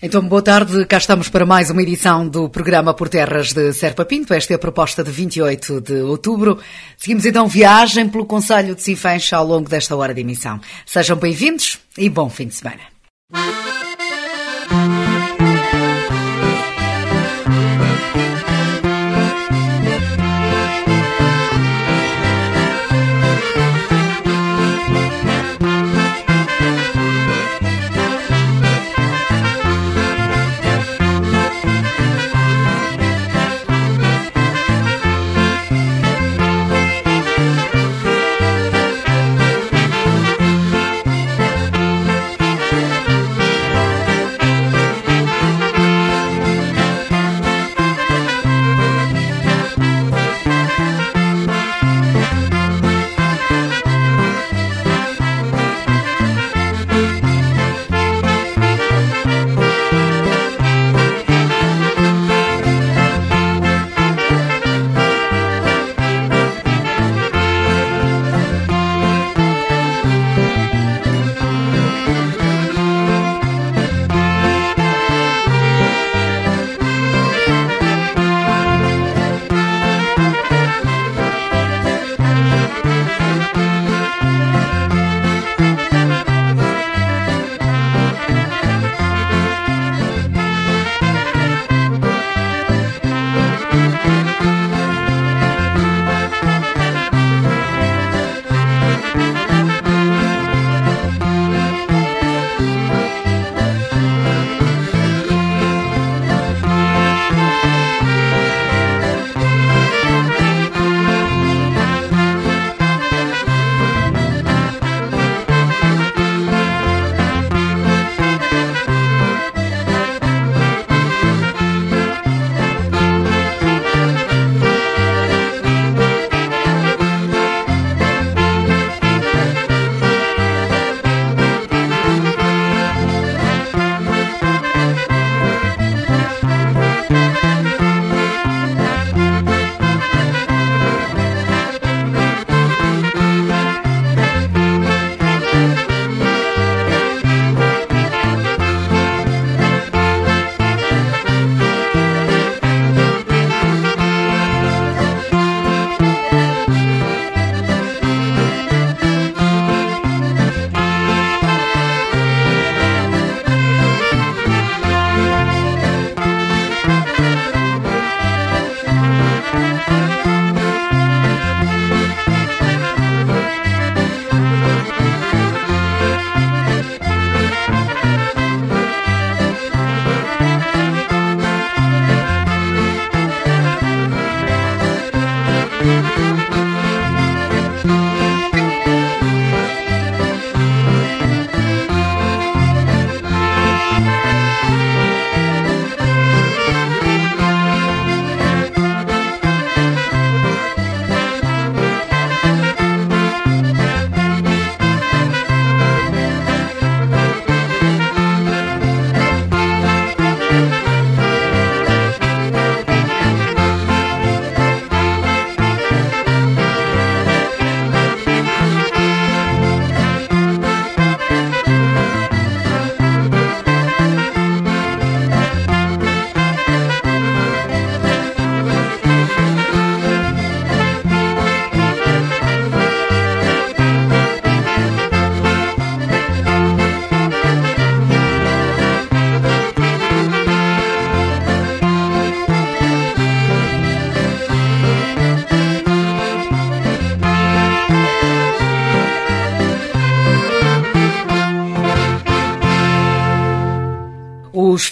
Então, boa tarde. Cá estamos para mais uma edição do programa Por Terras de Serpa Pinto. Esta é a proposta de 28 de outubro. Seguimos então viagem pelo Conselho de Sinfãs ao longo desta hora de emissão. Sejam bem-vindos e bom fim de semana.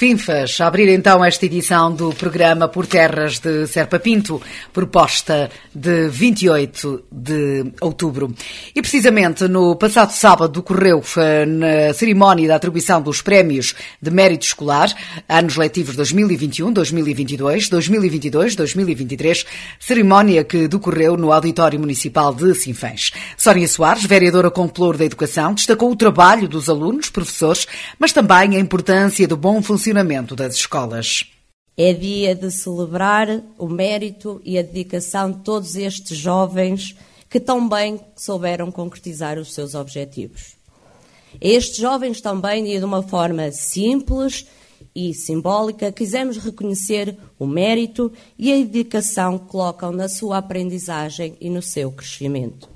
Os FINFAs abrir então esta edição do programa Por Terras de Serpa Pinto, proposta de 28 de outubro. E precisamente no passado sábado ocorreu na cerimónia da atribuição dos prémios de mérito escolar, anos letivos 2021, 2022, 2022, 2023, cerimónia que decorreu no Auditório Municipal de Sinfãs. Sónia Soares, vereadora com da Educação, destacou o trabalho dos alunos, professores, mas também a importância do bom funcionamento das escolas. É dia de celebrar o mérito e a dedicação de todos estes jovens que tão bem souberam concretizar os seus objetivos. Estes jovens também, e de uma forma simples e simbólica, quisemos reconhecer o mérito e a dedicação que colocam na sua aprendizagem e no seu crescimento.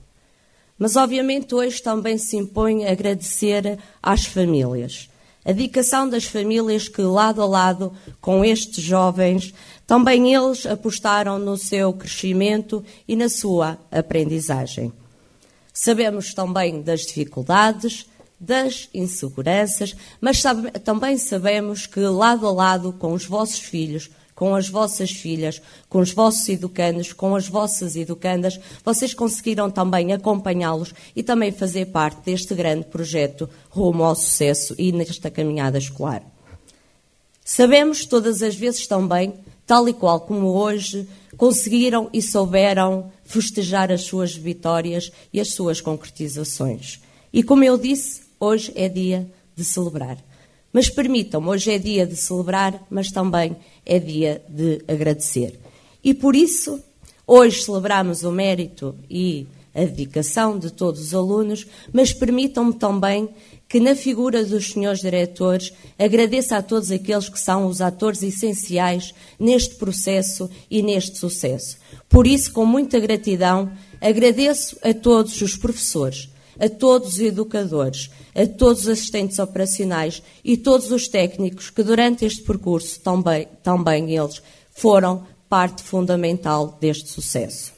Mas, obviamente, hoje também se impõe agradecer às famílias. A dedicação das famílias que, lado a lado com estes jovens, também eles apostaram no seu crescimento e na sua aprendizagem. Sabemos também das dificuldades, das inseguranças, mas sabe, também sabemos que lado a lado com os vossos filhos, com as vossas filhas, com os vossos educandos, com as vossas educandas, vocês conseguiram também acompanhá-los e também fazer parte deste grande projeto rumo ao sucesso e nesta caminhada escolar. Sabemos todas as vezes também, tal e qual como hoje, conseguiram e souberam festejar as suas vitórias e as suas concretizações. E como eu disse, hoje é dia de celebrar. Mas permitam-me, hoje é dia de celebrar, mas também é dia de agradecer. E por isso, hoje celebramos o mérito e a dedicação de todos os alunos, mas permitam-me também que, na figura dos senhores diretores, agradeça a todos aqueles que são os atores essenciais neste processo e neste sucesso. Por isso, com muita gratidão, agradeço a todos os professores, a todos os educadores, a todos os assistentes operacionais e todos os técnicos que durante este percurso também, também eles foram parte fundamental deste sucesso.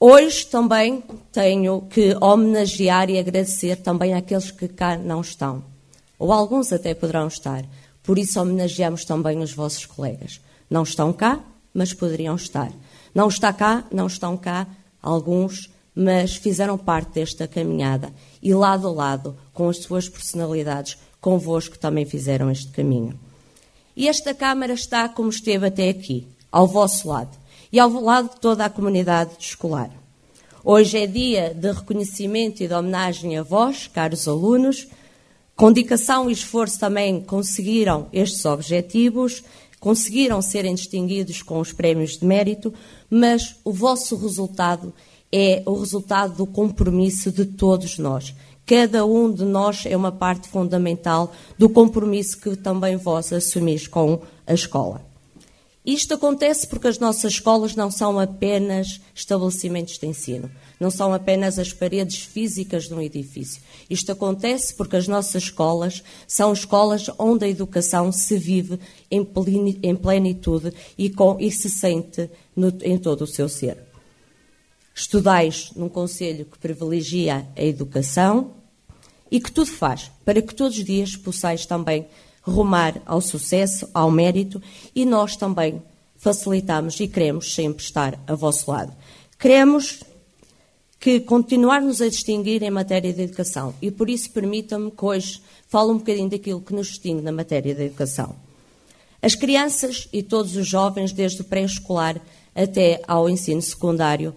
Hoje também tenho que homenagear e agradecer também àqueles que cá não estão, ou alguns até poderão estar. Por isso homenageamos também os vossos colegas. Não estão cá, mas poderiam estar. Não está cá, não estão cá alguns mas fizeram parte desta caminhada e lado a lado, com as suas personalidades, convosco também fizeram este caminho. E esta Câmara está como esteve até aqui, ao vosso lado e ao lado de toda a comunidade escolar. Hoje é dia de reconhecimento e de homenagem a vós, caros alunos. Com dedicação e esforço também conseguiram estes objetivos, conseguiram serem distinguidos com os prémios de mérito, mas o vosso resultado é o resultado do compromisso de todos nós. Cada um de nós é uma parte fundamental do compromisso que também vós assumis com a escola. Isto acontece porque as nossas escolas não são apenas estabelecimentos de ensino, não são apenas as paredes físicas de um edifício. Isto acontece porque as nossas escolas são escolas onde a educação se vive em plenitude e, com, e se sente no, em todo o seu ser. Estudais num conselho que privilegia a educação e que tudo faz para que todos os dias possais também rumar ao sucesso, ao mérito e nós também facilitamos e queremos sempre estar a vosso lado. Queremos que continuarmos a distinguir em matéria de educação e por isso permitam-me que hoje fale um bocadinho daquilo que nos distingue na matéria da educação. As crianças e todos os jovens, desde o pré-escolar até ao ensino secundário,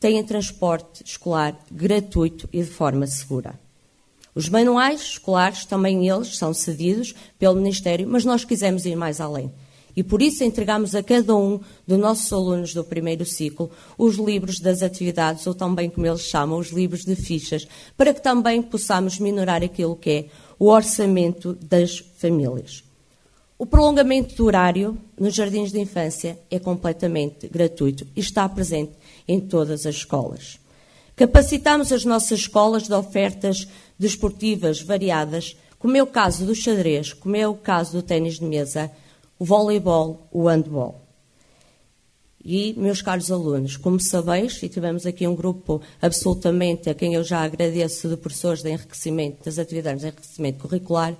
têm transporte escolar gratuito e de forma segura. Os manuais escolares, também eles, são cedidos pelo Ministério, mas nós quisemos ir mais além. E por isso entregamos a cada um dos nossos alunos do primeiro ciclo os livros das atividades, ou também como eles chamam, os livros de fichas, para que também possamos minorar aquilo que é o orçamento das famílias. O prolongamento do horário nos jardins de infância é completamente gratuito e está presente em todas as escolas. Capacitamos as nossas escolas de ofertas desportivas variadas, como é o caso do xadrez, como é o caso do ténis de mesa, o voleibol, o handball. E, meus caros alunos, como sabeis, e tivemos aqui um grupo absolutamente a quem eu já agradeço de professores de enriquecimento, das atividades de enriquecimento curricular,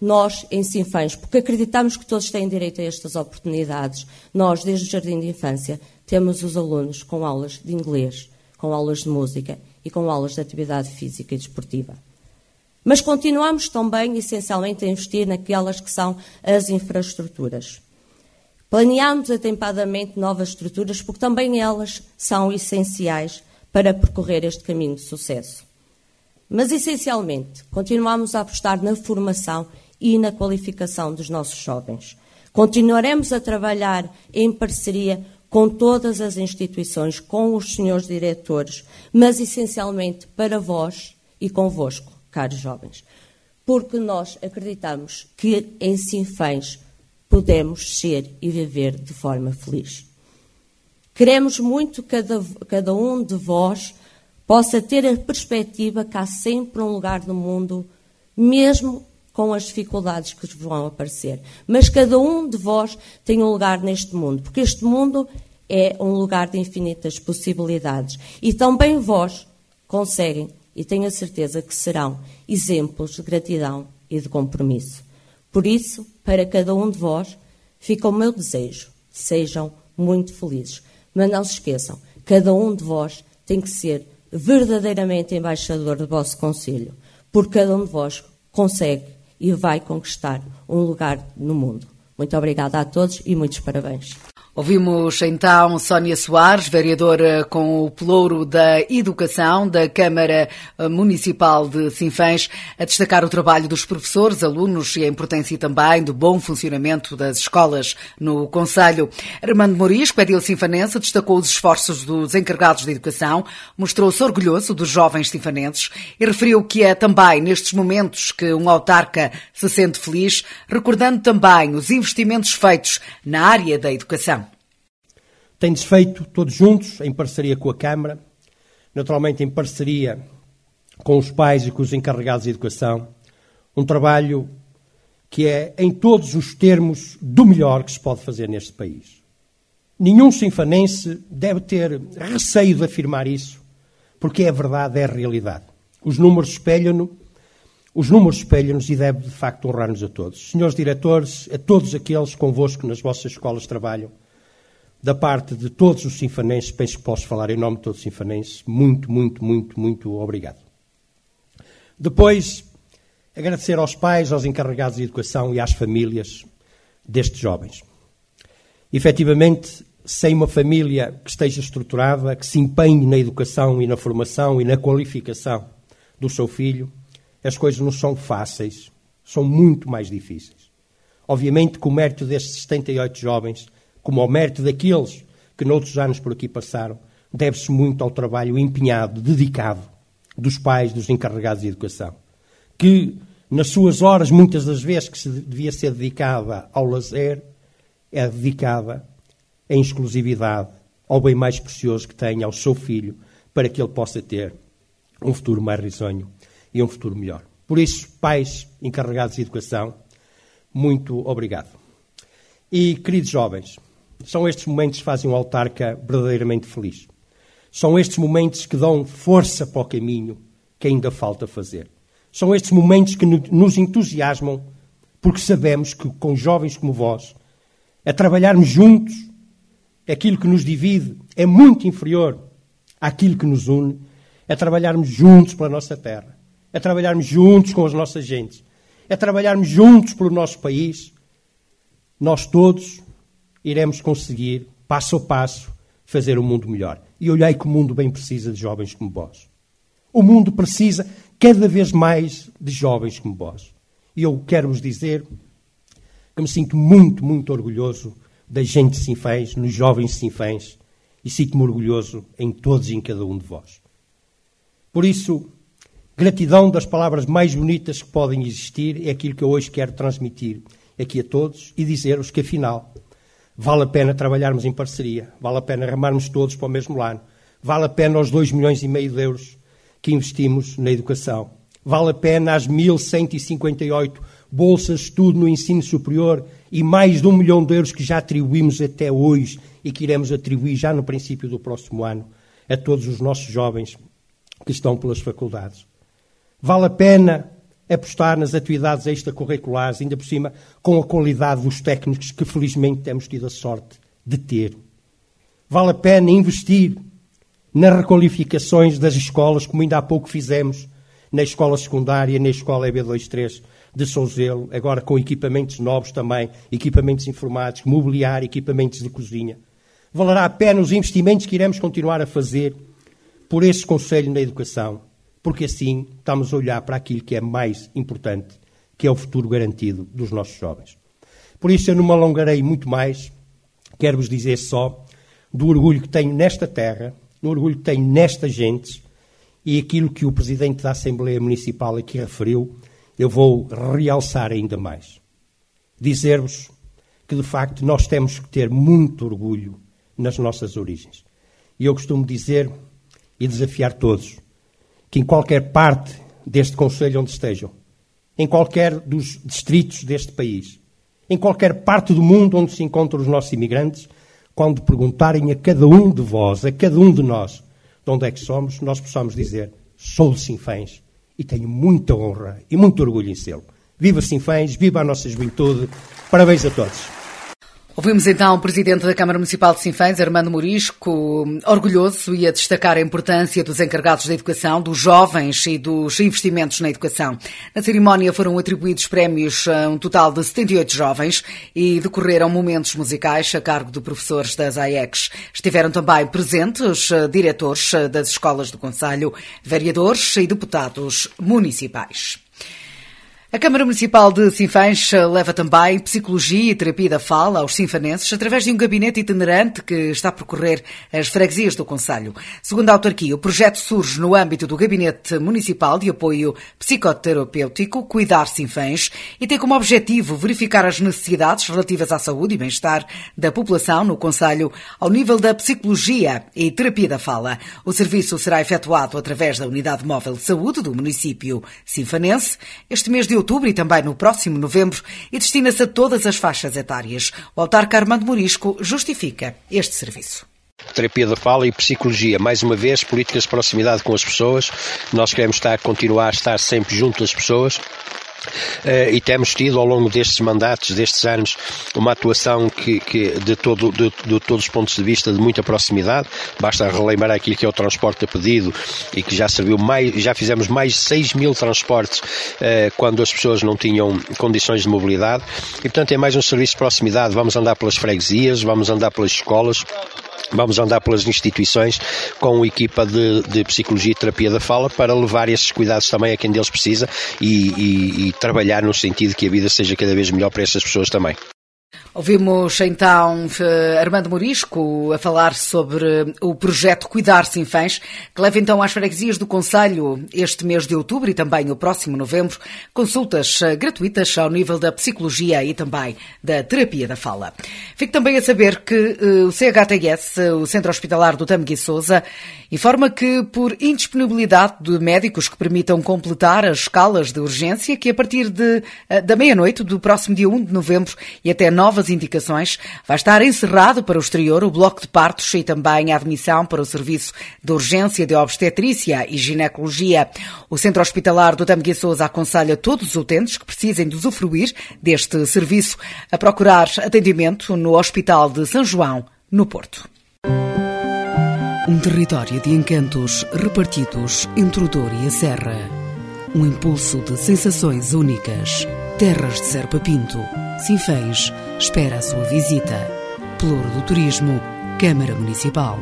nós, em Sinfãs, porque acreditamos que todos têm direito a estas oportunidades, nós, desde o Jardim de Infância, temos os alunos com aulas de inglês, com aulas de música e com aulas de atividade física e desportiva. Mas continuamos também, essencialmente, a investir naquelas que são as infraestruturas. Planeamos atempadamente novas estruturas porque também elas são essenciais para percorrer este caminho de sucesso. Mas, essencialmente, continuamos a apostar na formação e na qualificação dos nossos jovens. Continuaremos a trabalhar em parceria com todas as instituições, com os senhores diretores, mas essencialmente para vós e convosco, caros jovens. Porque nós acreditamos que em Sinfãs podemos ser e viver de forma feliz. Queremos muito que cada, cada um de vós possa ter a perspectiva que há sempre um lugar no mundo, mesmo com as dificuldades que vão aparecer. Mas cada um de vós tem um lugar neste mundo, porque este mundo é um lugar de infinitas possibilidades. E também vós conseguem, e tenho a certeza que serão, exemplos de gratidão e de compromisso. Por isso, para cada um de vós, fica o meu desejo: sejam muito felizes. Mas não se esqueçam, cada um de vós tem que ser verdadeiramente embaixador do vosso conselho, porque cada um de vós consegue e vai conquistar um lugar no mundo. Muito obrigada a todos e muitos parabéns. Ouvimos então Sónia Soares, vereadora com o pelouro da Educação da Câmara Municipal de Sinfãs, a destacar o trabalho dos professores, alunos e a importância também do bom funcionamento das escolas no Conselho. Armando Morisco, edil sinfanense, destacou os esforços dos encarregados de educação, mostrou-se orgulhoso dos jovens sinfanenses e referiu que é também nestes momentos que um autarca se sente feliz, recordando também os investimentos feitos na área da educação. Tem-se feito todos juntos, em parceria com a Câmara, naturalmente em parceria com os pais e com os encarregados de educação, um trabalho que é, em todos os termos, do melhor que se pode fazer neste país. Nenhum sinfanense deve ter receio de afirmar isso, porque é verdade, é a realidade. Os números espelham-nos, os números espelham-nos e deve, de facto, honrar-nos a todos. Senhores diretores, a todos aqueles convosco nas vossas escolas trabalham, da parte de todos os sinfanenses, penso que posso falar em nome de todos os sinfanenses, muito, muito, muito, muito obrigado. Depois, agradecer aos pais, aos encarregados de educação e às famílias destes jovens. Efetivamente, sem uma família que esteja estruturada, que se empenhe na educação e na formação e na qualificação do seu filho, as coisas não são fáceis, são muito mais difíceis. Obviamente que o mérito destes 78 jovens como ao mérito daqueles que noutros anos por aqui passaram, deve-se muito ao trabalho empenhado, dedicado dos pais, dos encarregados de educação, que nas suas horas, muitas das vezes que se devia ser dedicada ao lazer, é dedicada em exclusividade ao bem mais precioso que tem, ao seu filho, para que ele possa ter um futuro mais risonho e um futuro melhor. Por isso, pais encarregados de educação, muito obrigado. E, queridos jovens, são estes momentos que fazem um autarca verdadeiramente feliz. São estes momentos que dão força para o caminho que ainda falta fazer. São estes momentos que nos entusiasmam, porque sabemos que com jovens como vós, a trabalharmos juntos, aquilo que nos divide é muito inferior àquilo que nos une, é trabalharmos juntos pela nossa terra, é trabalharmos juntos com as nossas gentes, é trabalharmos juntos pelo nosso país. Nós todos iremos conseguir, passo a passo, fazer o um mundo melhor. E olhei que o mundo bem precisa de jovens como vós. O mundo precisa cada vez mais de jovens como vós. E eu quero vos dizer que me sinto muito, muito orgulhoso da gente Sinfãs, nos jovens Sinfãs, e sinto-me orgulhoso em todos e em cada um de vós. Por isso, gratidão das palavras mais bonitas que podem existir é aquilo que eu hoje quero transmitir aqui a todos e dizer-vos que, afinal, Vale a pena trabalharmos em parceria, vale a pena remarmos todos para o mesmo lado, vale a pena os 2 milhões e meio de euros que investimos na educação, vale a pena as 1.158 bolsas de estudo no ensino superior e mais de um milhão de euros que já atribuímos até hoje e que iremos atribuir já no princípio do próximo ano a todos os nossos jovens que estão pelas faculdades. Vale a pena apostar nas atividades extracurriculares, ainda por cima com a qualidade dos técnicos que felizmente temos tido a sorte de ter. Vale a pena investir nas requalificações das escolas, como ainda há pouco fizemos na escola secundária, na escola EB23 de Souzelo, agora com equipamentos novos também, equipamentos informáticos, mobiliário, equipamentos de cozinha. Valerá a pena os investimentos que iremos continuar a fazer por esse Conselho na Educação porque assim estamos a olhar para aquilo que é mais importante, que é o futuro garantido dos nossos jovens. Por isso eu não me alongarei muito mais, quero-vos dizer só do orgulho que tenho nesta terra, do orgulho que tenho nestas gentes e aquilo que o Presidente da Assembleia Municipal aqui referiu, eu vou realçar ainda mais. Dizer-vos que de facto nós temos que ter muito orgulho nas nossas origens. E eu costumo dizer e desafiar todos que em qualquer parte deste Conselho onde estejam, em qualquer dos distritos deste país, em qualquer parte do mundo onde se encontram os nossos imigrantes, quando perguntarem a cada um de vós, a cada um de nós, de onde é que somos, nós possamos dizer: sou de Sinfãs e tenho muita honra e muito orgulho em sê-lo. Viva Sinfãs, viva a nossa juventude, parabéns a todos. Ouvimos então o Presidente da Câmara Municipal de Sinfãs, Armando Morisco, orgulhoso e a destacar a importância dos encarregados da educação, dos jovens e dos investimentos na educação. Na cerimónia foram atribuídos prémios a um total de 78 jovens e decorreram momentos musicais a cargo de professores das AEX. Estiveram também presentes eh, diretores eh, das escolas do Conselho, vereadores e deputados municipais. A Câmara Municipal de Sinfãs leva também psicologia e terapia da fala aos sinfanenses através de um gabinete itinerante que está a percorrer as freguesias do Conselho. Segundo a autarquia, o projeto surge no âmbito do Gabinete Municipal de Apoio Psicoterapêutico Cuidar Sinfãs e tem como objetivo verificar as necessidades relativas à saúde e bem-estar da população no Conselho ao nível da psicologia e terapia da fala. O serviço será efetuado através da Unidade Móvel de Saúde do município sinfanense este mês de outubro e também no próximo novembro e destina-se a todas as faixas etárias. O autarca Armando Morisco justifica este serviço terapia da fala e psicologia. Mais uma vez, políticas de proximidade com as pessoas. Nós queremos estar, continuar a estar sempre junto das pessoas. Uh, e temos tido ao longo destes mandatos, destes anos, uma atuação que, que de, todo, de, de, todos os pontos de vista de muita proximidade. Basta relembrar aquilo que é o transporte a pedido e que já serviu mais, já fizemos mais de 6 mil transportes uh, quando as pessoas não tinham condições de mobilidade. E portanto é mais um serviço de proximidade. Vamos andar pelas freguesias, vamos andar pelas escolas. Vamos andar pelas instituições com equipa de, de, psicologia e terapia da fala para levar esses cuidados também a quem deles precisa e, e, e trabalhar no sentido que a vida seja cada vez melhor para essas pessoas também. Ouvimos então Armando Morisco a falar sobre o projeto Cuidar-se Infãs, que leva então às freguesias do Conselho este mês de outubro e também o próximo novembro, consultas eh, gratuitas ao nível da psicologia e também da terapia da fala. Fico também a saber que eh, o CHTS, o Centro Hospitalar do Tamegui Souza, informa que por indisponibilidade de médicos que permitam completar as escalas de urgência, que a partir de, eh, da meia-noite do próximo dia 1 de novembro e até novas indicações, vai estar encerrado para o exterior o bloco de partos e também a admissão para o serviço de urgência de obstetrícia e ginecologia. O Centro Hospitalar do Dame Souza aconselha todos os utentes que precisem de usufruir deste serviço a procurar atendimento no Hospital de São João, no Porto. Um território de encantos repartidos entre o Douro e a Serra. Um impulso de sensações únicas. Terras de Serpa Pinto Sinfãs espera a sua visita. Pelouro do Turismo, Câmara Municipal.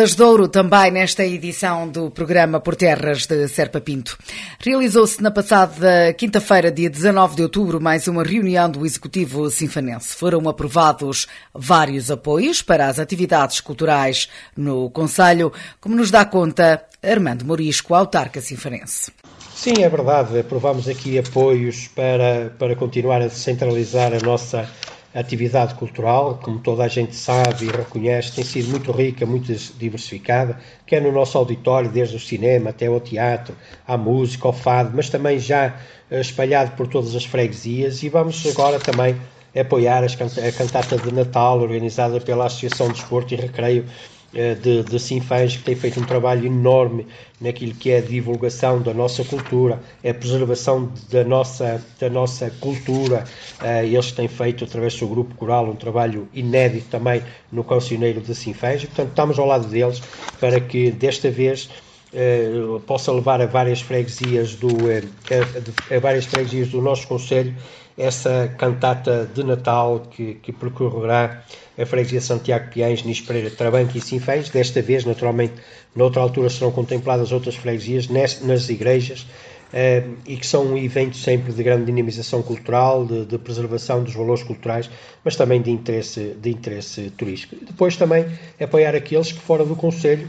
Cordas de Ouro também nesta edição do programa Por Terras de Serpa Pinto. Realizou-se na passada quinta-feira, dia 19 de outubro, mais uma reunião do Executivo Sinfanense. Foram aprovados vários apoios para as atividades culturais no Conselho, como nos dá conta Armando Morisco, autarca sinfanense. Sim, é verdade. Aprovamos aqui apoios para, para continuar a descentralizar a nossa a atividade cultural, como toda a gente sabe e reconhece, tem sido muito rica, muito diversificada, quer no nosso auditório, desde o cinema até ao teatro, à música, ao fado, mas também já eh, espalhado por todas as freguesias. E vamos agora também apoiar a cantata de Natal, organizada pela Associação de Desporto e Recreio de, de Sinfãs, que tem feito um trabalho enorme naquilo que é a divulgação da nossa cultura, a preservação da nossa, da nossa cultura. Eh, eles têm feito, através do grupo coral, um trabalho inédito também no Conselheiro de Sinfãs, portanto estamos ao lado deles para que desta vez eh, possa levar a várias freguesias do, a, a várias freguesias do nosso Conselho essa cantata de Natal que, que percorrerá a freguesia Santiago Piães, Nis Pereira, Trabanque e Sinfãs. Desta vez, naturalmente, noutra altura serão contempladas outras freguesias nas, nas igrejas eh, e que são um evento sempre de grande dinamização cultural, de, de, preservação dos valores culturais, mas também de interesse, de interesse turístico. Depois também apoiar aqueles que fora do Conselho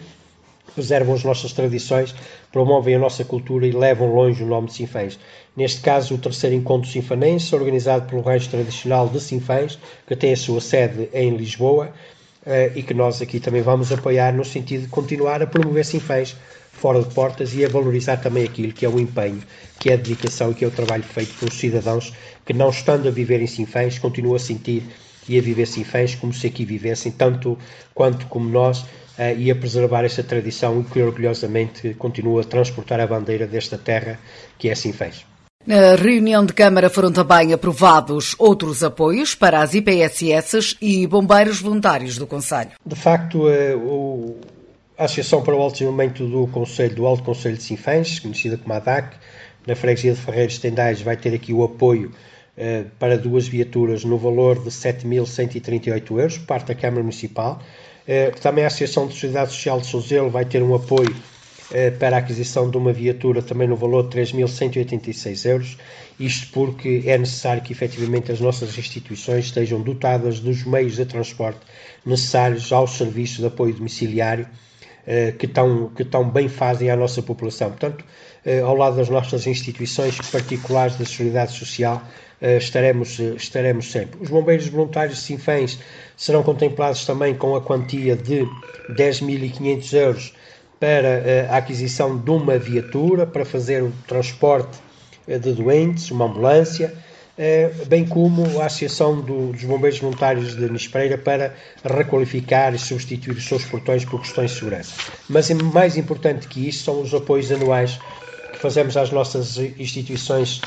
preservam as nossas tradições, promovem a nossa cultura e levam longe o nome de Sinfãs. Neste caso, o terceiro encontro sinfanense, organizado pelo rancho tradicional de Sinfãs, que tem a sua sede em Lisboa, eh, e que nós aqui também vamos apoiar no sentido de continuar a promover Sinfãs fora de portas e a valorizar também aquilo que é o empenho, que é a dedicação e que é o trabalho feito pelos cidadãos que, não estando a viver em Sinfãs, continuam a sentir e a viver Sinfãs como se aqui vivessem, tanto quanto como nós, e a preservar essa tradição e que orgulhosamente continua a transportar a bandeira desta terra que é assim fez. Na reunião de Câmara foram também aprovados outros apoios para as IPSS e bombeiros voluntários do Conselho. De facto, uh, a Associação para o Alto Desenvolvimento do Conselho, do Alto Conselho de Sinfãs, conhecida como ADAC, na freguesia de Ferreiros Tendais, vai ter aqui o apoio uh, para duas viaturas no valor de 7.138 euros, parte da Câmara Municipal. Eh, também a Associação de Sociedade Social de Souzelo vai ter um apoio eh, para a aquisição de uma viatura também no valor de 3.186 euros, isto porque é necessário que efetivamente as nossas instituições estejam dotadas dos meios de transporte necessários ao serviço de apoio domiciliário eh, que tão, que tão bem fazem à nossa população. Portanto, ao lado das nossas instituições particulares da Solidariedade Social, estaremos, estaremos sempre. Os bombeiros voluntários de Sinfãs serão contemplados também com a quantia de 10.500 euros para eh, a aquisição de uma viatura para fazer o transporte eh, de doentes, uma ambulância, eh, bem como a Associação dos Bombeiros Voluntários de Nispeira para requalificar e substituir os seus portões por questões de segurança. Mas mais importante que isso são os apoios anuais que fazemos às nossas instituições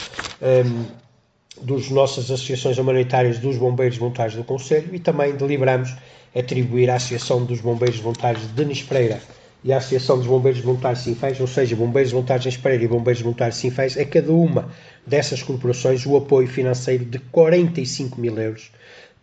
das nossas associações humanitárias dos Bombeiros Voluntários do Conselho e também deliberamos atribuir à Associação dos Bombeiros Voluntários de Nispeira e à Associação dos Bombeiros Voluntários Sinfãs, ou seja, Bombeiros Voluntários de Nispeira e Bombeiros Voluntários Sinfãs, a cada uma dessas corporações o apoio financeiro de 45 mil euros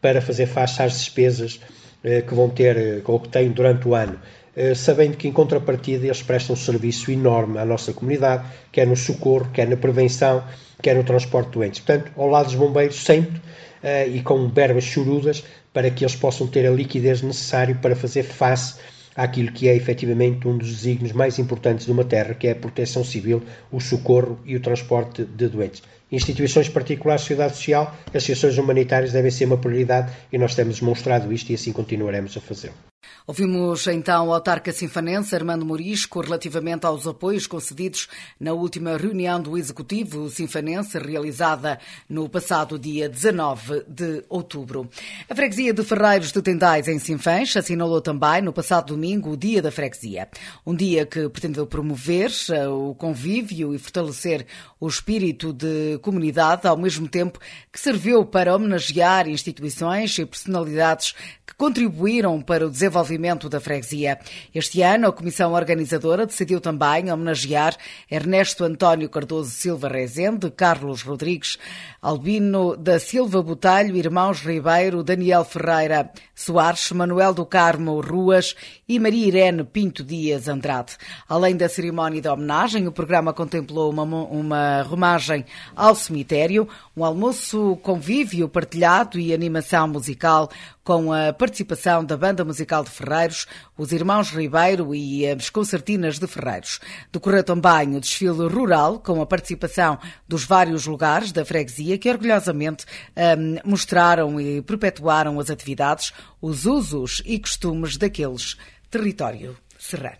para fazer face às despesas eh, que vão ter eh, ou que têm durante o ano. Eh, sabendo que em contrapartida eles prestam um serviço enorme à nossa comunidade, quer no socorro, quer na prevenção, quer no transporte de doentes. Portanto, ao lado dos bombeiros, sempre uh, e com verbas chorudas para que eles possam ter a liquidez necessária para fazer face àquilo que é efetivamente um dos desígnios mais importantes de uma terra, que é a proteção civil, o socorro e o transporte de doentes. Instituições particulares, sociedade social, associações humanitárias devem ser uma prioridade e nós temos demonstrado isto e assim continuaremos a fazê-lo. Ouvimos então o autarca sinfanense Armando Morisco relativamente aos apoios concedidos na última reunião do Executivo sinfanense realizada no passado dia 19 de outubro. A freguesia de Ferreiros de Tendais em Sinfãs assinalou também no passado domingo o Dia da Freguesia, um dia que pretendeu promover eh, o convívio e fortalecer o espírito de comunidade, ao mesmo tempo que serviu para homenagear instituições e personalidades que contribuíram para o desenvolvimento desenvolvimento da freguesia. Este ano, a Comissão Organizadora decidiu também homenagear Ernesto António Cardoso Silva Rezende, Carlos Rodrigues, Albino da Silva Botalho, Irmãos Ribeiro, Daniel Ferreira Soares, Manuel do Carmo Ruas e Maria Irene Pinto Dias Andrade. Além da cerimónia de homenagem, o programa contemplou uma, uma romagem ao cemitério, um almoço convívio partilhado e animação musical com a participação da Banda Musical de Ferreiros, os Irmãos Ribeiro e as Concertinas de Ferreiros. Decorreu também o desfile rural, com a participação dos vários lugares da freguesia que orgulhosamente um, mostraram e perpetuaram as atividades, os usos e costumes daqueles território serrano.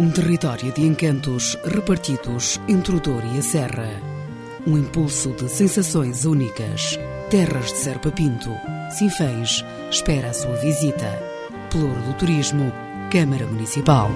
Um território de encantos repartidos entre o Douro e a Serra. Um impulso de sensações únicas. Terras de Serpa Pinto. Sinfãs espera a sua visita. Pelouro do Turismo, Câmara Municipal.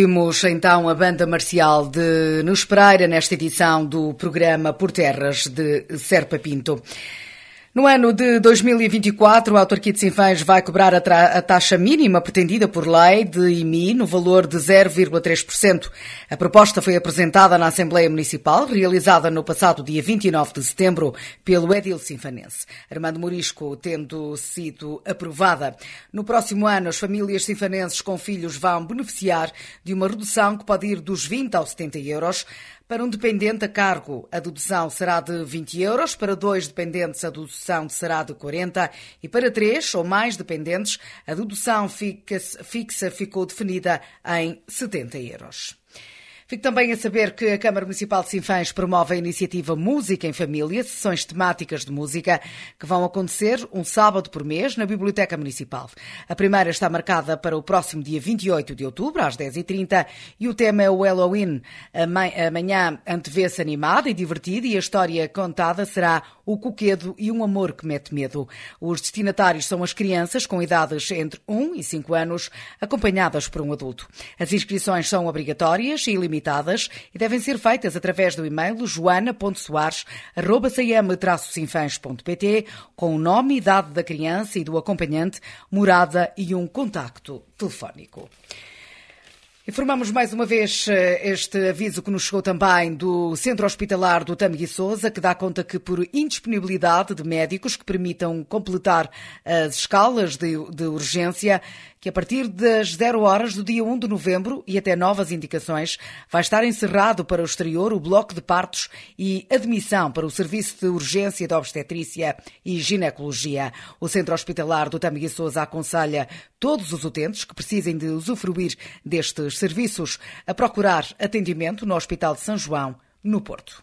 Ouvimos então a banda marcial de Nos Pereira nesta edição do programa Por Terras de Serpa Pinto. No ano de 2024, a autarquia de Sinfãs vai cobrar a, taxa mínima pretendida por lei de IMI no valor de 0,3%. A proposta foi apresentada na Assembleia Municipal, realizada no passado dia 29 de setembro pelo Edil Sinfanense. Armando Morisco tendo sido aprovada. No próximo ano, as famílias sinfanenses com filhos vão beneficiar de uma redução que pode ir dos 20 aos 70 euros. Para um dependente a cargo, a dedução será de 20 euros, para dois dependentes, a dedução será de 40 e para três ou mais dependentes, a dedução fixa ficou definida em 70 euros. Fico também a saber que a Câmara Municipal de Sinfãs promove a iniciativa Música em Família, sessões temáticas de música, que vão acontecer um sábado por mês na Biblioteca Municipal. A primeira está marcada para o próximo dia 28 de outubro, às 10h30, e o tema é o Halloween. Amanhã antevê-se animada e divertida e a história contada será O Coquedo e um Amor que Mete Medo. Os destinatários são as crianças com idades entre 1 e 5 anos, acompanhadas por um adulto. As inscrições são obrigatórias e limitadas limitadas e devem ser feitas através do e-mail joana.soares.cm-sinfãs.pt com o nome, idade da criança e do acompanhante, morada e um contacto telefónico. Informamos mais uma vez eh, este aviso que nos chegou também do Centro Hospitalar do Tâmega Souza, que dá conta que por indisponibilidade de médicos que permitam completar as escalas de, de urgência, que a partir das 0 horas do dia 1 de novembro e até novas indicações vai estar encerrado para o exterior o bloco de partos e admissão para o serviço de urgência de obstetrícia e ginecologia. O Centro Hospitalar do Tâmega Souza aconselha todos os utentes que precisem de usufruir destes serviços a procurar atendimento no Hospital de São João, no Porto.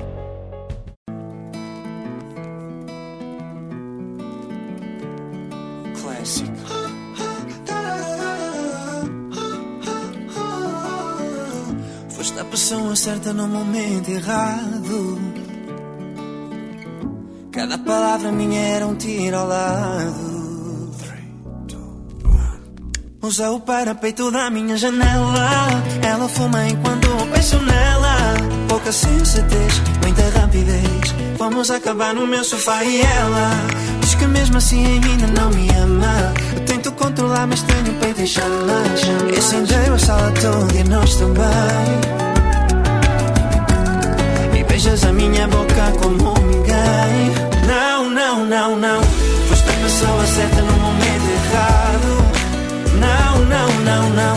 Certa no momento errado. Cada palavra minha era um tiro ao lado. Usa o parapeito da minha janela. Ela fuma enquanto eu penso nela. Pouca sensatez, muita rapidez. Vamos acabar no meu sofá e ela diz que mesmo assim ainda não me ama. Eu tento controlar, mas tenho o peito em chamas. Incendeio a sala toda e nós também. Minha boca como ninguém. Não, não, não, não. Foste a pessoa certa no momento errado. Não, não, não, não.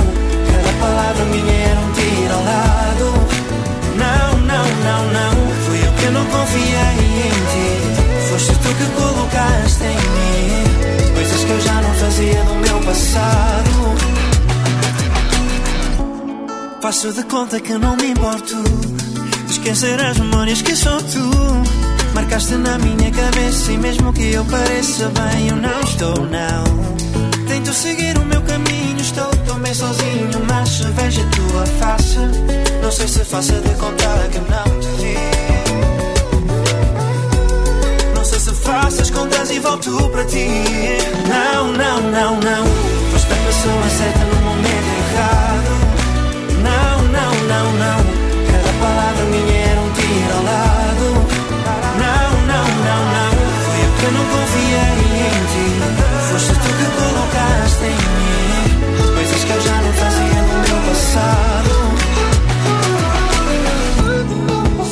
Cada palavra minha era um tiro ao lado. Não, não, não, não. Fui eu que não confiei em ti. Foste tu que colocaste em mim. Coisas que eu já não fazia no meu passado. Faço de conta que não me importo esquecer as memórias que só tu. Marcaste na minha cabeça e mesmo que eu pareça bem eu não estou não. Tento seguir o meu caminho, estou tão bem sozinho Mas vejo a tua face. Não sei se faça de contar que não te vi. Não sei se faço as contas e volto para ti. Não, não, não, não. Foste a pessoa certa no momento errado. Não, não, não, não Foi eu que não confiei em ti. Foste tu que colocaste em mim coisas que eu já não fazia no meu passado.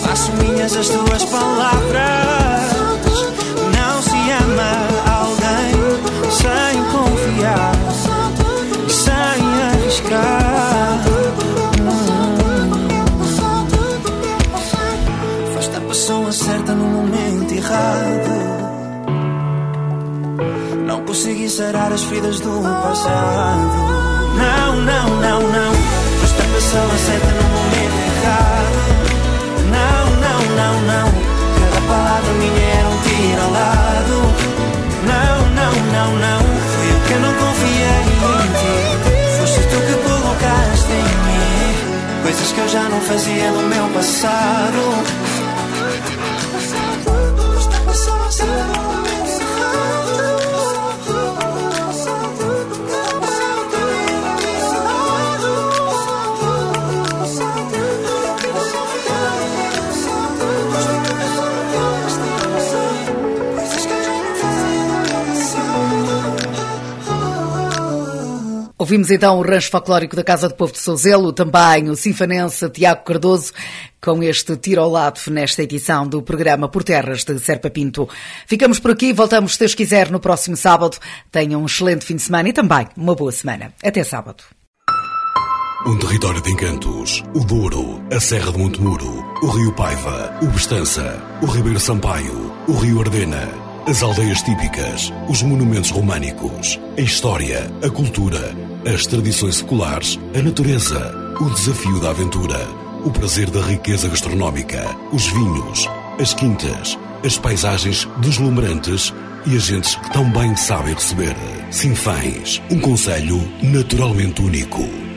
Faço minhas as tuas palavras. Não se ama alguém sem confiar, sem arriscar. certa no momento errado. Não consegui sarar as feridas do passado. Não, não, não, não. Foste a pessoa certa no momento errado. Não, não, não, não. Cada palavra minha era um tiro ao lado. Não, não, não, não. Fui eu que não confiei em ti. Foste tu que colocaste em mim coisas que eu já não fazia no meu passado. Ouvimos então o rancho folclórico da Casa do Povo de Souzelo, também o sinfanense Tiago Cardoso, com este tiro ao lado nesta edição do programa Por Terras de Serpa Pinto. Ficamos por aqui, voltamos, se Deus quiser, no próximo sábado. Tenham um excelente fim de semana e também uma boa semana. Até sábado. Um território de encantos. O Douro, a Serra de Montemuro, o Rio Paiva, o Bestança, o Ribeiro Sampaio, o Rio Ardena as aldeias típicas, os monumentos românicos, a história, a cultura, as tradições seculares, a natureza, o desafio da aventura, o prazer da riqueza gastronómica, os vinhos, as quintas, as paisagens deslumbrantes e as gentes que tão bem sabem receber. Sinfãs, um conselho naturalmente único.